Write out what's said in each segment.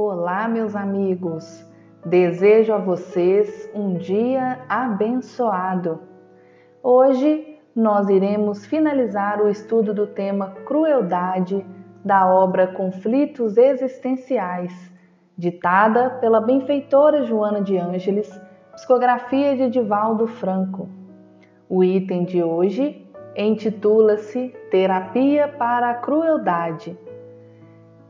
Olá, meus amigos! Desejo a vocês um dia abençoado. Hoje nós iremos finalizar o estudo do tema Crueldade da obra Conflitos Existenciais, ditada pela benfeitora Joana de Ângeles, psicografia de Edivaldo Franco. O item de hoje intitula-se Terapia para a Crueldade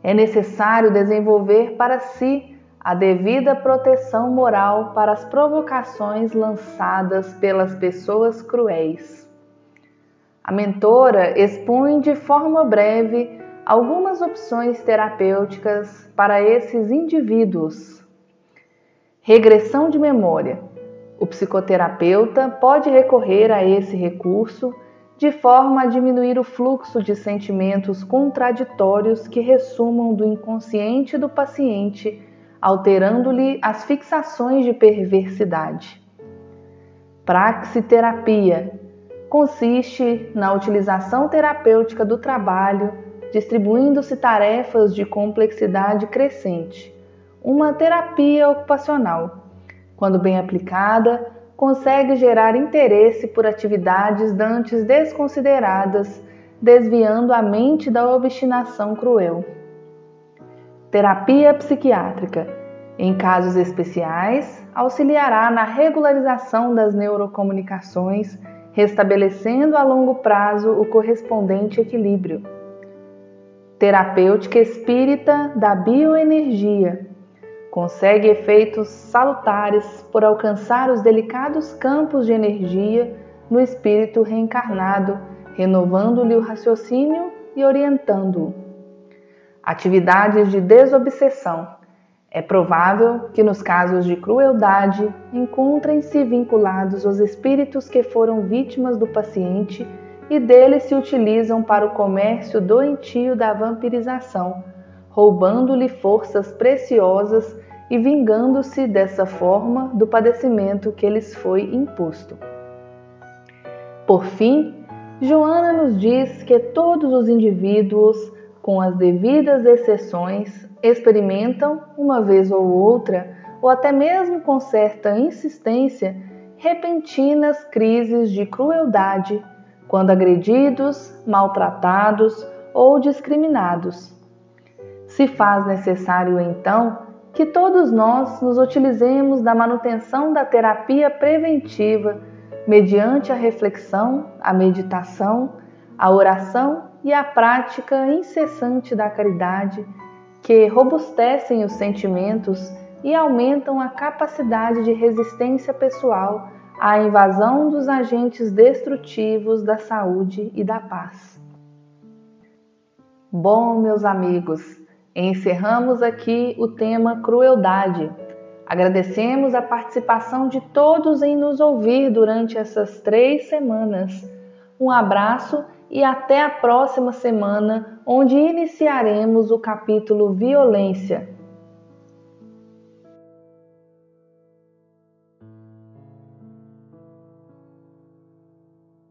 é necessário desenvolver para si a devida proteção moral para as provocações lançadas pelas pessoas cruéis. A mentora expõe de forma breve algumas opções terapêuticas para esses indivíduos. Regressão de memória. O psicoterapeuta pode recorrer a esse recurso de forma a diminuir o fluxo de sentimentos contraditórios que ressumam do inconsciente do paciente, alterando-lhe as fixações de perversidade. Praxiterapia consiste na utilização terapêutica do trabalho, distribuindo-se tarefas de complexidade crescente. Uma terapia ocupacional, quando bem aplicada, consegue gerar interesse por atividades dantes desconsideradas, desviando a mente da obstinação cruel. Terapia psiquiátrica. Em casos especiais, auxiliará na regularização das neurocomunicações, restabelecendo a longo prazo o correspondente equilíbrio. Terapêutica espírita da bioenergia consegue efeitos salutares por alcançar os delicados campos de energia no espírito reencarnado, renovando-lhe o raciocínio e orientando-o. Atividades de desobsessão. É provável que nos casos de crueldade encontrem-se vinculados os espíritos que foram vítimas do paciente e deles se utilizam para o comércio doentio da vampirização, roubando-lhe forças preciosas e vingando-se dessa forma do padecimento que lhes foi imposto. Por fim, Joana nos diz que todos os indivíduos, com as devidas exceções, experimentam, uma vez ou outra, ou até mesmo com certa insistência, repentinas crises de crueldade quando agredidos, maltratados ou discriminados. Se faz necessário, então, que todos nós nos utilizemos da manutenção da terapia preventiva mediante a reflexão, a meditação, a oração e a prática incessante da caridade, que robustecem os sentimentos e aumentam a capacidade de resistência pessoal à invasão dos agentes destrutivos da saúde e da paz. Bom, meus amigos, Encerramos aqui o tema crueldade. Agradecemos a participação de todos em nos ouvir durante essas três semanas. Um abraço e até a próxima semana, onde iniciaremos o capítulo Violência.